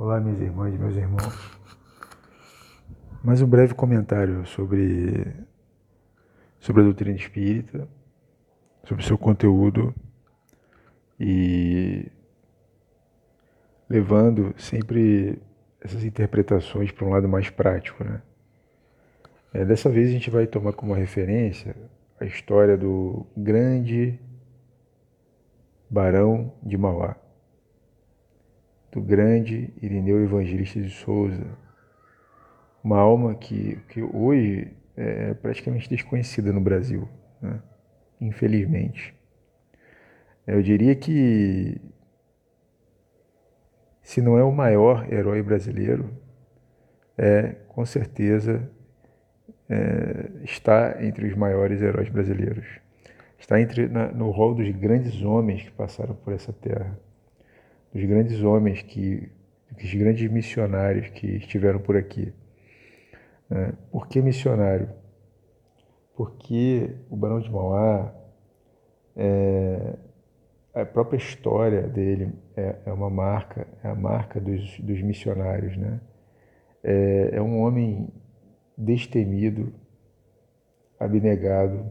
Olá, minhas irmãs e meus irmãos. Mais um breve comentário sobre, sobre a doutrina espírita, sobre seu conteúdo e levando sempre essas interpretações para um lado mais prático. Né? É, dessa vez a gente vai tomar como referência a história do grande Barão de Mauá do grande Irineu Evangelista de Souza, uma alma que, que hoje é praticamente desconhecida no Brasil, né? infelizmente. Eu diria que, se não é o maior herói brasileiro, é com certeza é, está entre os maiores heróis brasileiros. Está entre, na, no rol dos grandes homens que passaram por essa terra dos grandes homens, que, dos grandes missionários que estiveram por aqui. É, por que missionário? Porque o Barão de Mauá, é, a própria história dele é, é, uma marca, é a marca dos, dos missionários. Né? É, é um homem destemido, abnegado,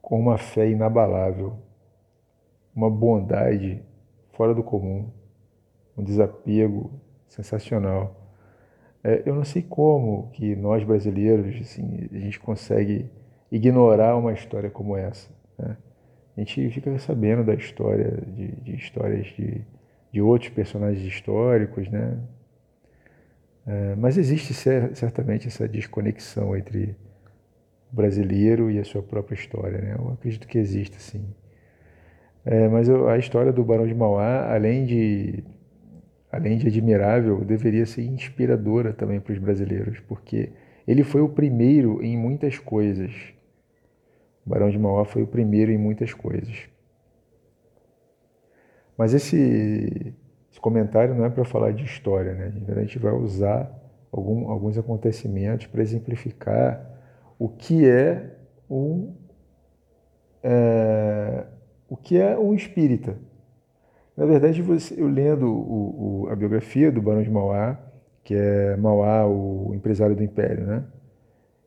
com uma fé inabalável, uma bondade fora do comum, um desapego sensacional. É, eu não sei como que nós brasileiros assim, a gente consegue ignorar uma história como essa. Né? A gente fica sabendo da história, de, de histórias de, de outros personagens históricos, né? É, mas existe certamente essa desconexão entre o brasileiro e a sua própria história, né? Eu acredito que existe, sim. É, mas a história do Barão de Mauá, além de, além de admirável, deveria ser inspiradora também para os brasileiros, porque ele foi o primeiro em muitas coisas. O Barão de Mauá foi o primeiro em muitas coisas. Mas esse, esse comentário não é para falar de história, né? A gente vai usar algum, alguns acontecimentos para exemplificar o que é um. É, o que é um espírita. Na verdade, você, eu lendo o, o, a biografia do Barão de Mauá, que é Mauá, o empresário do Império, né?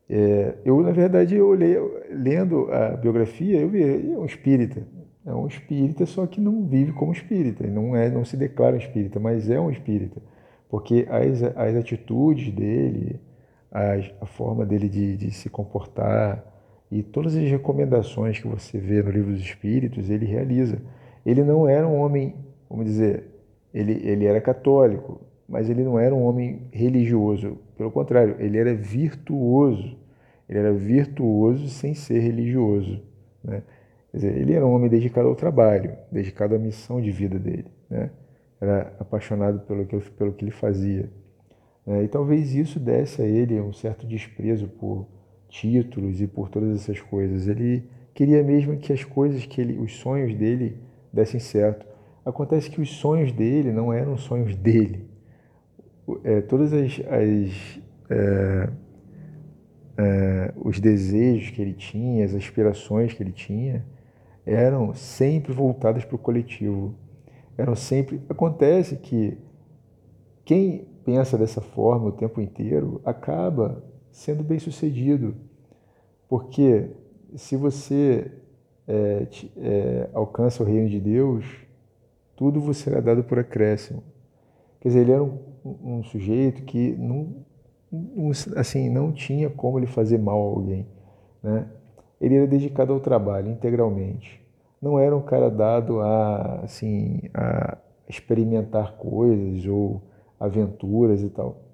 É, eu, na verdade, eu olhei, lendo a biografia, eu vi, é um espírita. É um espírita, só que não vive como espírita, não, é, não se declara espírita, mas é um espírita. Porque as, as atitudes dele, as, a forma dele de, de se comportar, e todas as recomendações que você vê no livro dos Espíritos, ele realiza. Ele não era um homem, vamos dizer, ele, ele era católico, mas ele não era um homem religioso. Pelo contrário, ele era virtuoso. Ele era virtuoso sem ser religioso. Né? Dizer, ele era um homem dedicado ao trabalho, dedicado à missão de vida dele. Né? Era apaixonado pelo que, pelo que ele fazia. Né? E talvez isso desse a ele um certo desprezo por títulos e por todas essas coisas. Ele queria mesmo que as coisas que ele, os sonhos dele dessem certo. Acontece que os sonhos dele não eram sonhos dele. É, todas as, as é, é, os desejos que ele tinha, as aspirações que ele tinha, eram sempre voltadas para o coletivo. Eram sempre. Acontece que quem pensa dessa forma o tempo inteiro acaba sendo bem sucedido. Porque se você é, é, alcança o reino de Deus, tudo você será dado por acréscimo. Quer dizer, ele era um, um sujeito que não, assim, não tinha como ele fazer mal a alguém. Né? Ele era dedicado ao trabalho integralmente. Não era um cara dado a, assim, a experimentar coisas ou aventuras e tal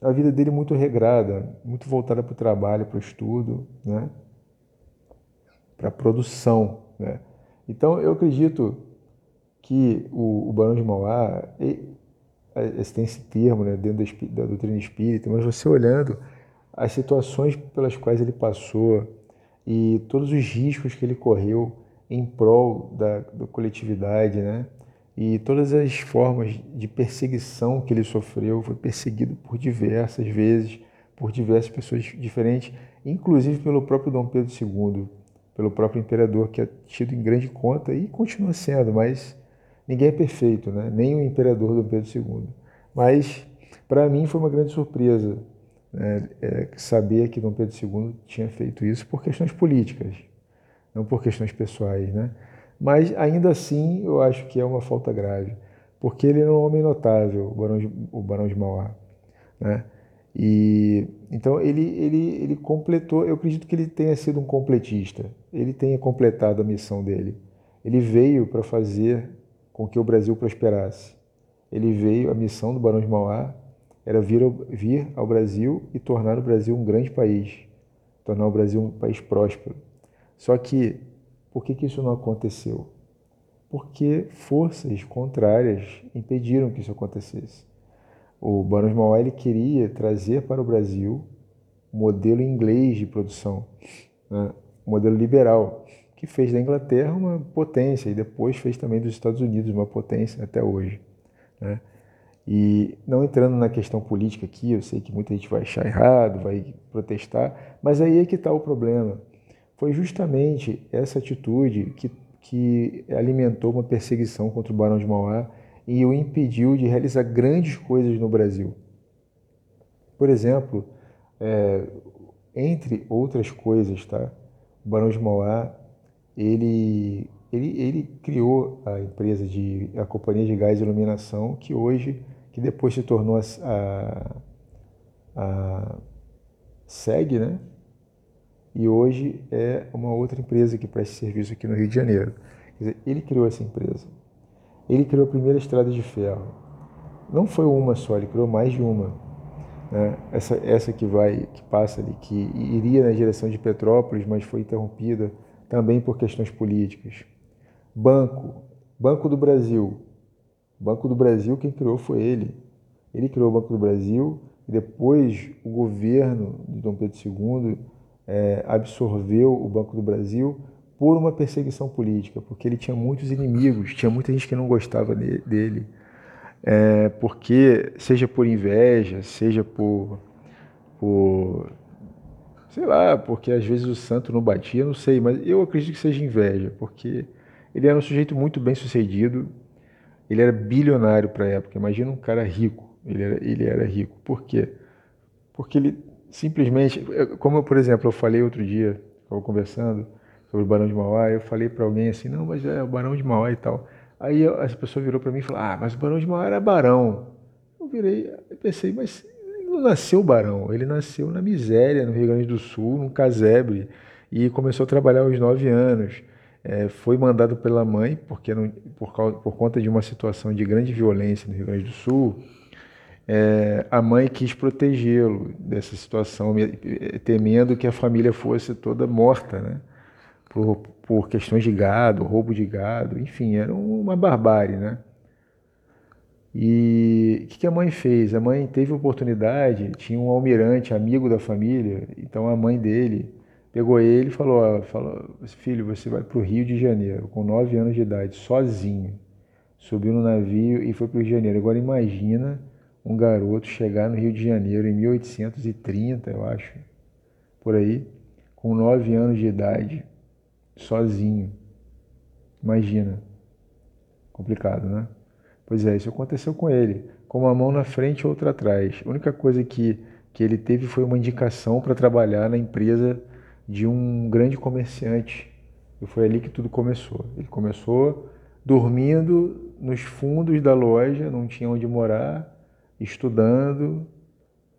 a vida dele muito regrada, muito voltada para o trabalho, para o estudo, né? para a produção. Né? Então, eu acredito que o, o Barão de Mauá, esse tem esse termo né, dentro da, da doutrina espírita, mas você olhando as situações pelas quais ele passou e todos os riscos que ele correu em prol da, da coletividade, né? E todas as formas de perseguição que ele sofreu, foi perseguido por diversas vezes, por diversas pessoas diferentes, inclusive pelo próprio Dom Pedro II, pelo próprio imperador, que é tido em grande conta e continua sendo, mas ninguém é perfeito, né? nem o imperador Dom Pedro II. Mas, para mim, foi uma grande surpresa né? é, saber que Dom Pedro II tinha feito isso por questões políticas, não por questões pessoais. Né? Mas, ainda assim, eu acho que é uma falta grave, porque ele era um homem notável, o Barão de, o Barão de Mauá. Né? E então ele, ele, ele completou, eu acredito que ele tenha sido um completista, ele tenha completado a missão dele. Ele veio para fazer com que o Brasil prosperasse. Ele veio, a missão do Barão de Mauá era vir vir ao Brasil e tornar o Brasil um grande país, tornar o Brasil um país próspero. Só que, por que, que isso não aconteceu? Porque forças contrárias impediram que isso acontecesse. O de Mauá queria trazer para o Brasil o modelo inglês de produção, né? modelo liberal, que fez da Inglaterra uma potência e depois fez também dos Estados Unidos uma potência até hoje. Né? E não entrando na questão política aqui, eu sei que muita gente vai achar errado, vai protestar, mas aí é que está o problema. Foi justamente essa atitude que, que alimentou uma perseguição contra o Barão de Mauá e o impediu de realizar grandes coisas no Brasil. Por exemplo, é, entre outras coisas, tá? o Barão de Mauá ele, ele, ele criou a empresa de a companhia de gás e iluminação que hoje que depois se tornou a, a, a SEG, né? E hoje é uma outra empresa que presta serviço aqui no Rio de Janeiro. Quer dizer, ele criou essa empresa. Ele criou a primeira estrada de ferro. Não foi uma só, ele criou mais de uma. Né? Essa, essa que vai, que passa ali, que iria na direção de Petrópolis, mas foi interrompida também por questões políticas. Banco, Banco do Brasil. Banco do Brasil, quem criou foi ele. Ele criou o Banco do Brasil e depois o governo de Dom Pedro II é, absorveu o Banco do Brasil por uma perseguição política, porque ele tinha muitos inimigos, tinha muita gente que não gostava dele, é, porque seja por inveja, seja por, por, sei lá, porque às vezes o santo não batia, não sei, mas eu acredito que seja inveja, porque ele era um sujeito muito bem sucedido, ele era bilionário para a época, imagina um cara rico, ele era, ele era rico, por quê? Porque ele simplesmente, como por exemplo eu falei outro dia, estava conversando, sobre o Barão de Mauá, eu falei para alguém assim, não, mas é o Barão de Mauá e tal. Aí essa pessoa virou para mim e falou, ah, mas o Barão de Mauá era barão. Eu virei, pensei, mas ele não nasceu barão, ele nasceu na miséria, no Rio Grande do Sul, num casebre, e começou a trabalhar aos nove anos. É, foi mandado pela mãe, porque não, por, causa, por conta de uma situação de grande violência no Rio Grande do Sul, é, a mãe quis protegê-lo dessa situação, temendo que a família fosse toda morta, né? por, por questões de gado, roubo de gado, enfim, era uma barbárie, né? E o que a mãe fez? A mãe teve oportunidade, tinha um almirante, amigo da família, então a mãe dele pegou ele e falou, falou filho, você vai para o Rio de Janeiro, com nove anos de idade, sozinho. Subiu no navio e foi para o Rio de Janeiro. Agora imagina um garoto chegar no Rio de Janeiro em 1830, eu acho, por aí, com nove anos de idade, sozinho. Imagina. Complicado, né? Pois é, isso aconteceu com ele. Com uma mão na frente e outra atrás. A única coisa que, que ele teve foi uma indicação para trabalhar na empresa de um grande comerciante. E foi ali que tudo começou. Ele começou dormindo nos fundos da loja, não tinha onde morar, estudando,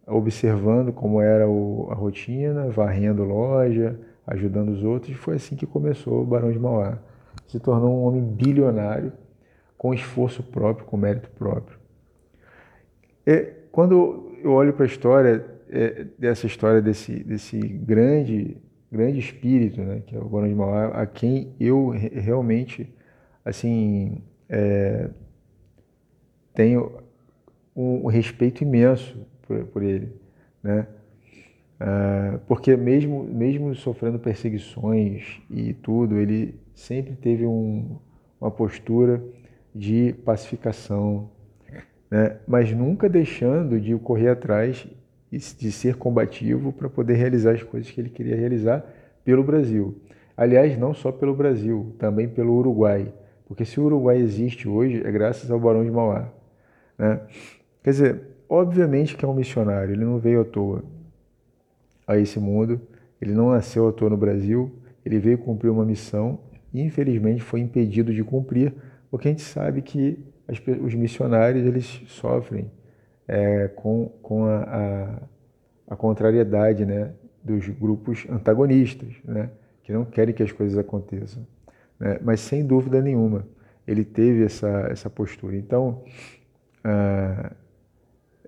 observando como era o, a rotina, varrendo loja, ajudando os outros, e foi assim que começou o Barão de Mauá. Se tornou um homem bilionário, com esforço próprio, com mérito próprio. E, quando eu olho para a história, é, dessa história desse, desse grande, grande espírito, né, que é o Barão de Mauá, a quem eu realmente assim, é, tenho um, respeito imenso por, por ele, né? Uh, porque mesmo, mesmo sofrendo perseguições e tudo, ele sempre teve um, uma postura de pacificação, né? mas nunca deixando de correr atrás e de ser combativo para poder realizar as coisas que ele queria realizar pelo Brasil. Aliás, não só pelo Brasil, também pelo Uruguai, Porque se o Uruguai existe hoje, é graças ao Barão de Mauá. Né? Quer dizer, obviamente que é um missionário, ele não veio à toa a esse mundo, ele não nasceu à toa no Brasil, ele veio cumprir uma missão e infelizmente foi impedido de cumprir, porque a gente sabe que as, os missionários eles sofrem é, com, com a, a, a, contrariedade né, dos grupos antagonistas, né, que não querem que as coisas aconteçam. Né? Mas sem dúvida nenhuma, ele teve essa, essa postura. Então, ah,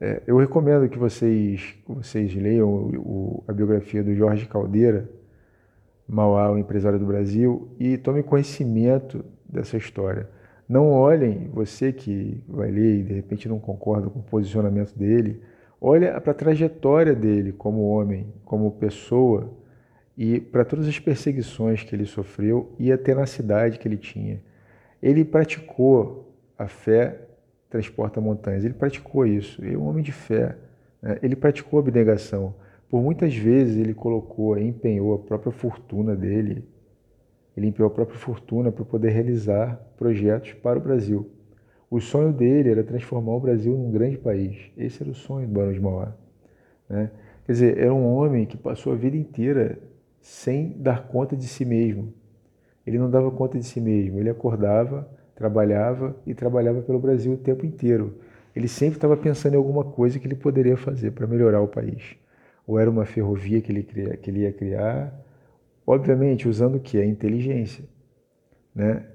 é, eu recomendo que vocês, vocês leiam o, a biografia do Jorge Caldeira, Mauá, o empresário do Brasil, e tome conhecimento dessa história. Não olhem, você que vai ler e de repente não concorda com o posicionamento dele, olha para a trajetória dele como homem, como pessoa e para todas as perseguições que ele sofreu e a tenacidade que ele tinha. Ele praticou a fé transporta montanhas, ele praticou isso, ele é um homem de fé, né? ele praticou abnegação. Por muitas vezes ele colocou, empenhou a própria fortuna dele ele empenhou a própria fortuna para poder realizar projetos para o Brasil. O sonho dele era transformar o Brasil num grande país. Esse era o sonho do Barão de Mauá. Né? Quer dizer, era um homem que passou a vida inteira sem dar conta de si mesmo. Ele não dava conta de si mesmo. Ele acordava, trabalhava e trabalhava pelo Brasil o tempo inteiro. Ele sempre estava pensando em alguma coisa que ele poderia fazer para melhorar o país. Ou era uma ferrovia que ele, que ele ia criar, Obviamente, usando o que? A inteligência. Né?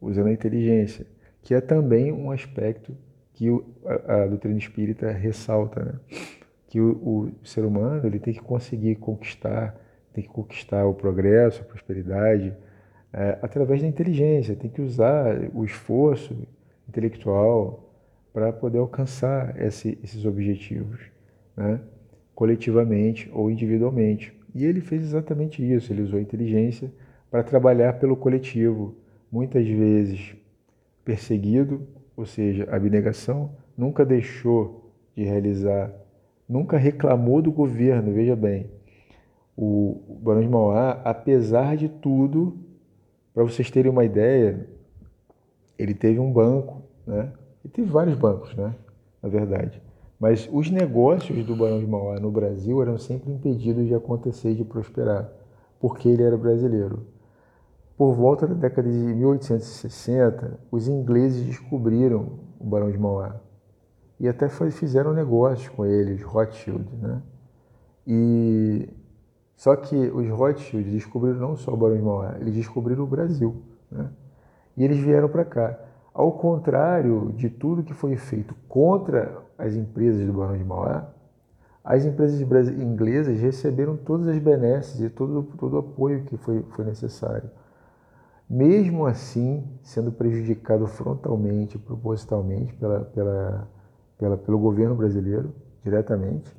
Usando a inteligência, que é também um aspecto que o, a, a, doutrina espírita ressalta, né? que o, o, ser humano ele tem que conseguir conquistar, tem que conquistar o progresso, a prosperidade, é, através da inteligência, tem que usar o esforço intelectual para poder alcançar esse, esses objetivos, né? coletivamente ou individualmente. E ele fez exatamente isso, ele usou a inteligência para trabalhar pelo coletivo, muitas vezes perseguido, ou seja, abnegação, nunca deixou de realizar, nunca reclamou do governo, veja bem. O Barão de Mauá, apesar de tudo, para vocês terem uma ideia, ele teve um banco, né? Ele teve vários bancos, né? Na verdade. Mas os negócios do Barão de Mauá no Brasil eram sempre impedidos de acontecer e de prosperar, porque ele era brasileiro. Por volta da década de 1860, os ingleses descobriram o Barão de Mauá e até fizeram negócios com ele, os Rothschild, né? E só que os Rothschild descobriram não só o Barão de Mauá, eles descobriram o Brasil, né? E eles vieram para cá. Ao contrário de tudo que foi feito contra as empresas do Barão de Mauá, as empresas inglesas receberam todas as benesses e todo, todo o apoio que foi, foi necessário. Mesmo assim, sendo prejudicado frontalmente, propositalmente pela, pela, pela, pelo governo brasileiro, diretamente,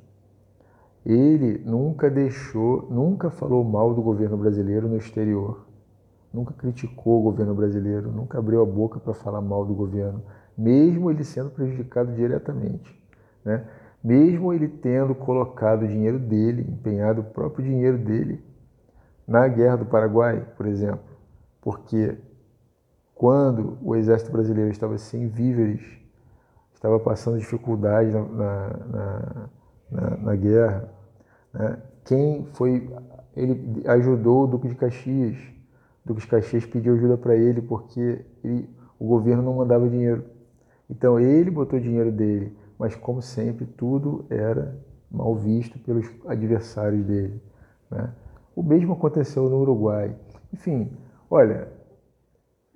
ele nunca deixou, nunca falou mal do governo brasileiro no exterior nunca criticou o governo brasileiro, nunca abriu a boca para falar mal do governo, mesmo ele sendo prejudicado diretamente. Né? Mesmo ele tendo colocado o dinheiro dele, empenhado o próprio dinheiro dele na guerra do Paraguai, por exemplo, porque quando o exército brasileiro estava sem víveres, estava passando dificuldade na, na, na, na guerra, né? quem foi, ele ajudou o Duque de Caxias, Duque Caxias pediu ajuda para ele porque ele, o governo não mandava dinheiro. Então ele botou dinheiro dele, mas como sempre tudo era mal visto pelos adversários dele. Né? O mesmo aconteceu no Uruguai. Enfim, olha,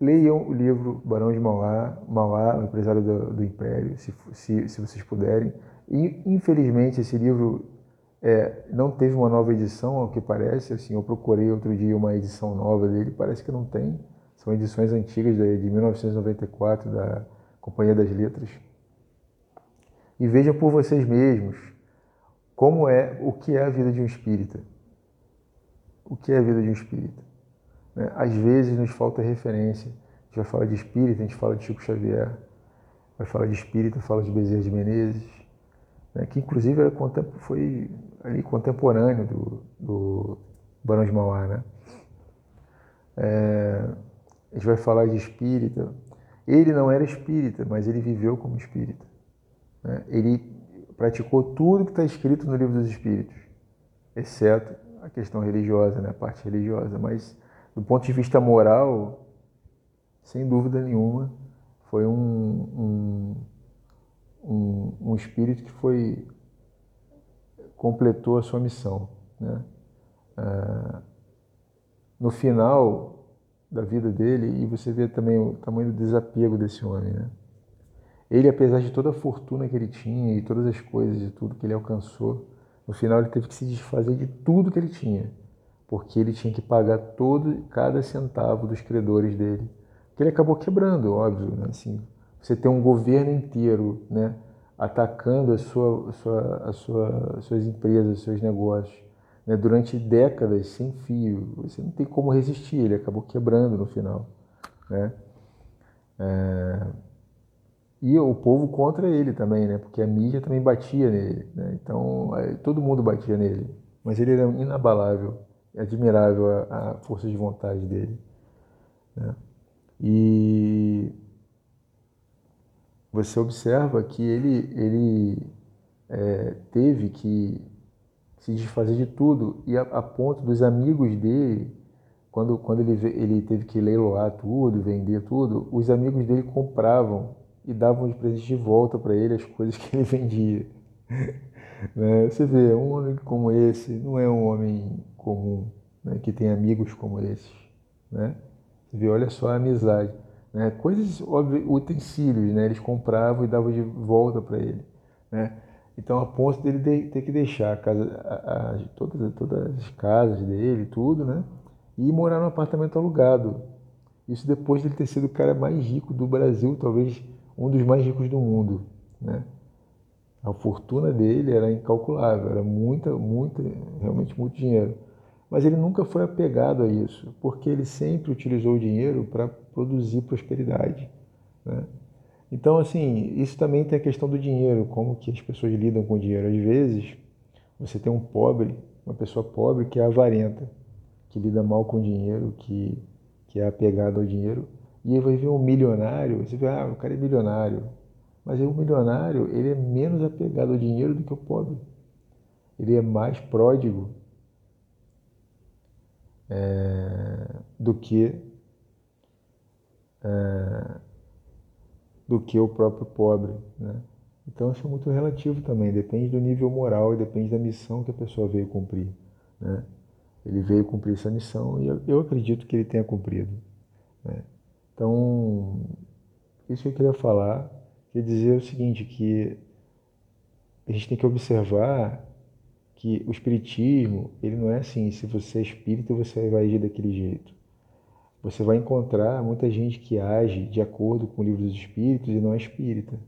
leiam o livro Barão de Mauá, Mauá, o empresário do, do Império, se, se, se vocês puderem. E infelizmente esse livro é, não teve uma nova edição, ao que parece. Assim, eu procurei outro dia uma edição nova dele, parece que não tem. São edições antigas de, de 1994 da Companhia das Letras. E vejam por vocês mesmos como é o que é a vida de um espírita. O que é a vida de um espírita? Né? Às vezes nos falta referência. A gente vai falar de espírita, a gente fala de Chico Xavier, vai falar de espírita, fala de Bezerra de Menezes, né? que inclusive era, foi ali contemporâneo do, do Barão de Mauá, né? É, a gente vai falar de espírita. Ele não era espírita, mas ele viveu como espírita. Né? Ele praticou tudo que está escrito no livro dos Espíritos, exceto a questão religiosa, né? a parte religiosa. Mas, do ponto de vista moral, sem dúvida nenhuma, foi um, um, um, um espírito que foi completou a sua missão. Né? Ah, no final da vida dele, e você vê também o tamanho do desapego desse homem. Né? Ele, apesar de toda a fortuna que ele tinha e todas as coisas e tudo que ele alcançou, no final ele teve que se desfazer de tudo que ele tinha, porque ele tinha que pagar todo, cada centavo dos credores dele. Que ele acabou quebrando, óbvio, né? assim, você tem um governo inteiro, né, atacando a sua, a sua, a sua, as suas empresas, os seus negócios, né, durante décadas sem fio. Você não tem como resistir, ele acabou quebrando no final. Né? É... E o povo contra ele também, né? porque a mídia também batia nele. Né? Então, todo mundo batia nele. Mas ele era inabalável, admirável a, a força de vontade dele. Né? E você observa que ele, ele é, teve que se desfazer de tudo e a, a, ponto dos amigos dele, quando, quando ele, ele teve que leiloar tudo, vender tudo, os amigos dele compravam e davam de presente de volta para ele as coisas que ele vendia. né? Você vê, um homem como esse não é um homem comum, né? que tem amigos como esses. Né? Você vê, olha só a amizade. Né? Coisas, óbvio, utensílios, né? eles compravam e davam de volta para ele. Né? Então, a ponto dele de, ter que deixar a casa, a, a, todas, todas as casas dele, tudo, né? E morar num apartamento alugado. Isso depois dele ter sido o cara mais rico do Brasil, talvez um dos mais ricos do mundo, né? A fortuna dele era incalculável, era muita, muita, realmente muito dinheiro. Mas ele nunca foi apegado a isso, porque ele sempre utilizou o dinheiro para produzir prosperidade. Né? Então, assim, isso também tem a questão do dinheiro, como que as pessoas lidam com o dinheiro. Às vezes, você tem um pobre, uma pessoa pobre que é avarenta, que lida mal com o dinheiro, que, que é apegado ao dinheiro, e aí vai ver um milionário, você vê, ah, o cara é milionário. Mas o milionário, ele é menos apegado ao dinheiro do que o pobre. Ele é mais pródigo é, do que é, do que o próprio pobre, né? Então isso é muito relativo também, depende do nível moral e depende da missão que a pessoa veio cumprir, né? Ele veio cumprir essa missão e eu, acredito que ele tenha cumprido. Né? Então, isso que eu queria falar, queria dizer o seguinte, que a gente tem que observar que o espiritismo, ele não é assim, se você é espírita, você vai agir daquele jeito. Você vai encontrar muita gente que age de acordo com o livro dos espíritos e não é espírita.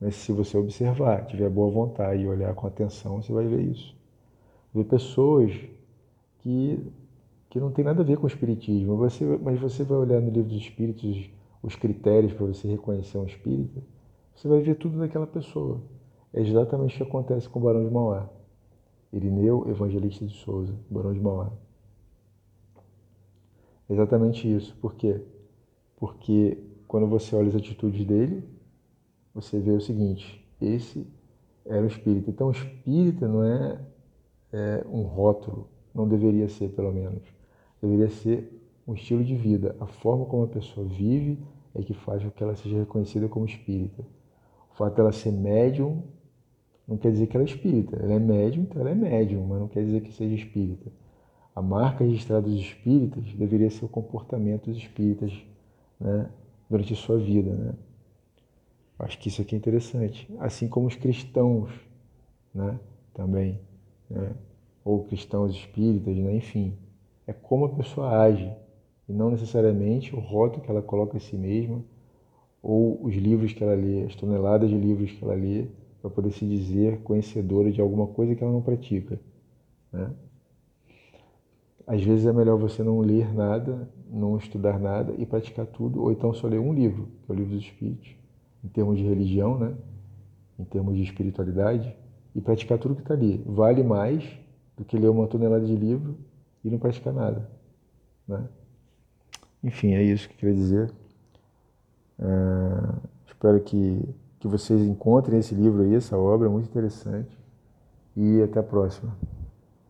Mas se você observar, tiver boa vontade e olhar com atenção, você vai ver isso. Ver pessoas que, que não tem nada a ver com o espiritismo, você, mas você vai olhar no livro dos espíritos os critérios para você reconhecer um espírita, você vai ver tudo daquela pessoa. É exatamente o que acontece com o Barão de Mauá. Irineu Evangelista de Souza, Barão de Mauá. É exatamente isso. Por quê? Porque quando você olha as atitudes dele, você vê o seguinte: esse era o espírita. Então, o espírita não é, é um rótulo, não deveria ser, pelo menos. Deveria ser um estilo de vida. A forma como a pessoa vive é que faz com que ela seja reconhecida como espírita. O fato dela ser médium não quer dizer que ela é espírita. Ela é médium, então ela é médium, mas não quer dizer que seja espírita. A marca registrada dos espíritas deveria ser o comportamento dos espíritas né, durante a sua vida. Né? Acho que isso aqui é interessante. Assim como os cristãos né, também, né? ou cristãos espíritas, né? enfim. É como a pessoa age, e não necessariamente o rótulo que ela coloca em si mesma, ou os livros que ela lê, as toneladas de livros que ela lê, para poder se dizer conhecedora de alguma coisa que ela não pratica. Né? Às vezes é melhor você não ler nada, não estudar nada e praticar tudo, ou então só ler um livro, que é o livro dos Espíritos, em termos de religião, né? em termos de espiritualidade, e praticar tudo que está ali. Vale mais do que ler uma tonelada de livro e não praticar nada. Né? Enfim, é isso que eu queria dizer. Uh, espero que, que vocês encontrem esse livro aí, essa obra muito interessante. E até a próxima.